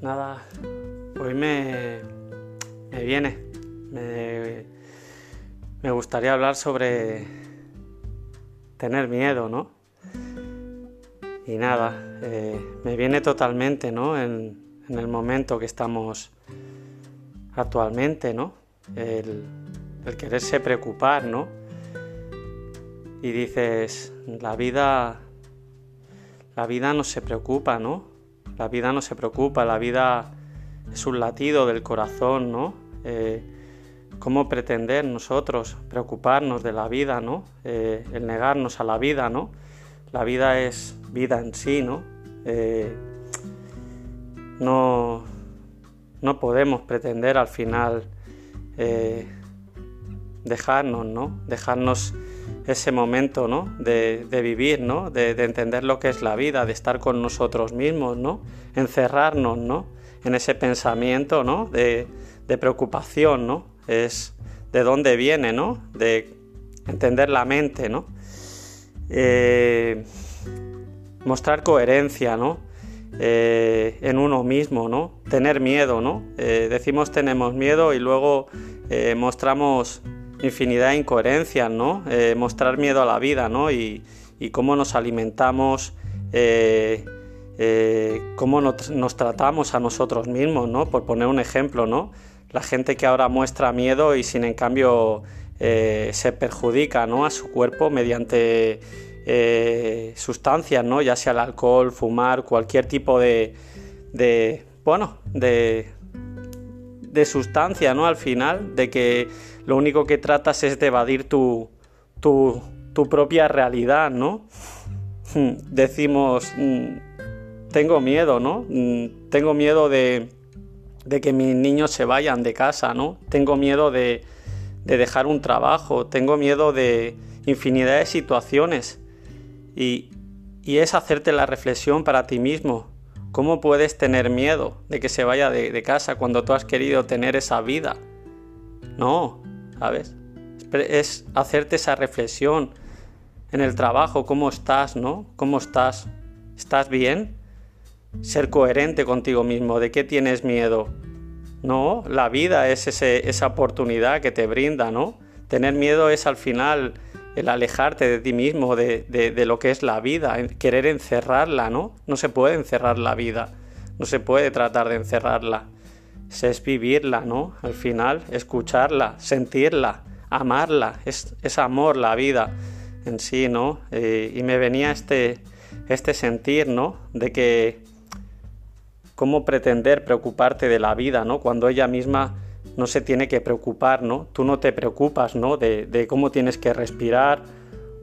Nada, hoy me, me viene. Me, me gustaría hablar sobre tener miedo, ¿no? Y nada, eh, me viene totalmente, ¿no? En, en, el momento que estamos actualmente, ¿no? El, el quererse preocupar, ¿no? Y dices, la vida la vida no se preocupa, ¿no? La vida no se preocupa, la vida es un latido del corazón, ¿no? Eh, ¿Cómo pretender nosotros preocuparnos de la vida, ¿no? Eh, el negarnos a la vida, ¿no? La vida es vida en sí, ¿no? Eh, no, no podemos pretender al final dejarnos, ¿no? Dejarnos ese momento ¿no? de, vivir, ¿no? De, entender lo que es la vida, de estar con nosotros mismos, ¿no? encerrarnos ¿no? en ese pensamiento ¿no? de, preocupación, ¿no? es de dónde viene, ¿no? de entender la mente, ¿no? Eh, mostrar coherencia ¿no? Eh, en uno mismo, ¿no? tener miedo, ¿no? Eh, decimos tenemos miedo y luego mostramos infinidad de incoherencias, ¿no? Eh, mostrar miedo a la vida, ¿no? Y, cómo nos alimentamos, eh, eh, cómo nos, tratamos a nosotros mismos, ¿no? Por poner un ejemplo, ¿no? La gente que ahora muestra miedo y sin en cambio se perjudica, ¿no? A su cuerpo mediante sustancias, ¿no? Ya sea el alcohol, fumar, cualquier tipo de, de bueno, de, de sustancia, ¿no? Al final, de que lo único que tratas es de evadir tu, tu, propia realidad, ¿no? Hmm, decimos, mm, tengo miedo, ¿no? Mm, tengo miedo de, de, que mis niños se vayan de casa, ¿no? Tengo miedo de, de dejar un trabajo, tengo miedo de infinidad de situaciones. Y, y es hacerte la reflexión para ti mismo. ¿Cómo puedes tener miedo de que se vaya de, casa cuando tú has querido tener esa vida? No, ¿sabes? Es hacerte esa reflexión en el trabajo, cómo estás, ¿no? ¿Cómo estás? ¿Estás bien? Ser coherente contigo mismo, ¿de qué tienes miedo? No, la vida es esa oportunidad que te brinda, ¿no? Tener miedo es al final el alejarte de ti mismo, de, de, lo que es la vida, querer encerrarla, ¿no? No se puede encerrar la vida, no se puede tratar de encerrarla es vivirla, ¿no? Al final, escucharla, sentirla, amarla, es, amor la vida en sí, ¿no? Eh, y me venía este, este sentir, ¿no? De que cómo pretender preocuparte de la vida, ¿no? Cuando ella misma no se tiene que preocupar, ¿no? Tú no te preocupas, ¿no? De, cómo tienes que respirar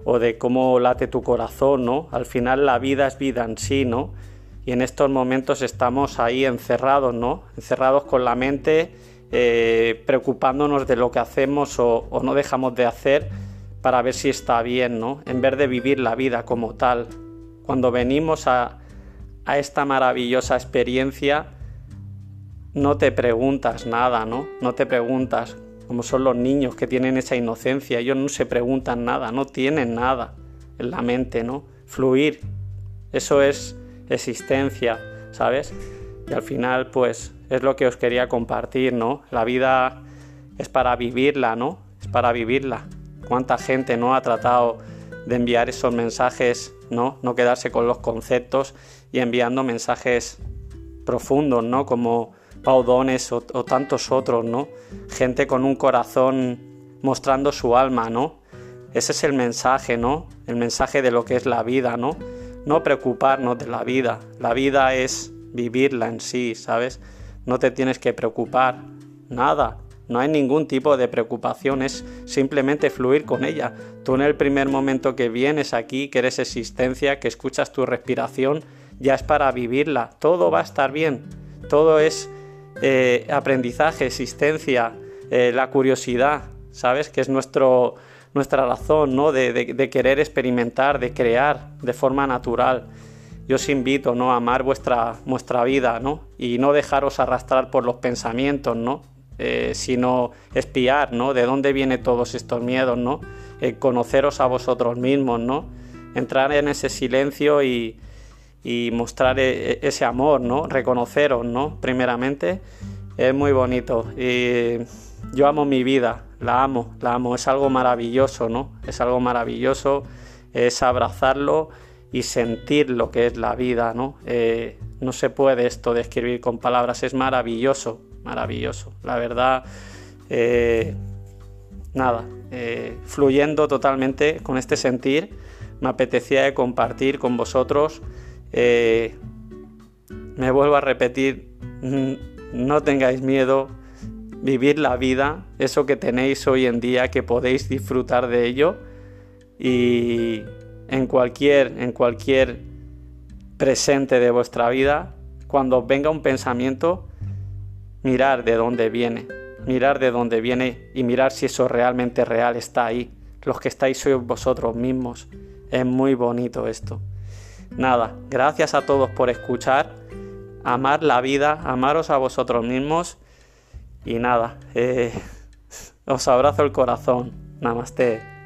o de cómo late tu corazón, ¿no? Al final la vida es vida en sí, ¿no? y en estos momentos estamos ahí encerrados, ¿no? Encerrados con la mente, eh, preocupándonos de lo que hacemos o, no dejamos de hacer para ver si está bien, ¿no? En vez de vivir la vida como tal. Cuando venimos a esta maravillosa experiencia, no te preguntas nada, ¿no? No te preguntas, como son los niños que tienen esa inocencia, ellos no se preguntan nada, no tienen nada en la mente, ¿no? Fluir, eso es existencia, ¿sabes? Y al final, pues es lo que os quería compartir, ¿no? La vida es para vivirla, ¿no? Es para vivirla. ¿Cuánta gente no ha tratado de enviar esos mensajes, ¿no? No quedarse con los conceptos y enviando mensajes profundos, ¿no? Como Paudones o, o tantos otros, ¿no? Gente con un corazón mostrando su alma, ¿no? Ese es el mensaje, ¿no? El mensaje de lo que es la vida, ¿no? no preocuparnos de la vida. La vida es vivirla en sí, ¿sabes? No te tienes que preocupar, nada. No hay ningún tipo de preocupación, es simplemente fluir con ella. Tú en el primer momento que vienes aquí, que eres existencia, que escuchas tu respiración, ya es para vivirla. Todo va a estar bien. Todo es eh, aprendizaje, existencia, eh, la curiosidad, ¿sabes? Que es nuestro, nuestra razón, ¿no? De, querer experimentar, de crear de forma natural. Yo os invito, ¿no? A amar vuestra, vuestra vida, ¿no? Y no dejaros arrastrar por los pensamientos, ¿no? Eh, sino espiar, ¿no? De dónde vienen todos estos miedos, ¿no? Conoceros a vosotros mismos, ¿no? Entrar en ese silencio y, y mostrar e, e, ese amor, ¿no? Reconoceros, ¿no? Primeramente, es muy bonito. Y yo amo mi vida, la amo, la amo, es algo maravilloso, ¿no? Es algo maravilloso, es abrazarlo y sentir lo que es la vida, ¿no? Eh, no se puede esto describir con palabras, es maravilloso, maravilloso. La verdad, eh, nada, eh, fluyendo totalmente con este sentir, me apetecía compartir con vosotros. Me vuelvo a repetir, no tengáis miedo, vivir la vida, eso que tenéis hoy en día, que podéis disfrutar de ello y en cualquier, en cualquier presente de vuestra vida, cuando venga un pensamiento, mirar de dónde viene, mirar de dónde viene y mirar si eso realmente real está ahí. Los que estáis sois vosotros mismos. Es muy bonito esto. Nada, gracias a todos por escuchar, amar la vida, amaros a vosotros mismos y nada, eh, os abrazo el corazón. Namaste.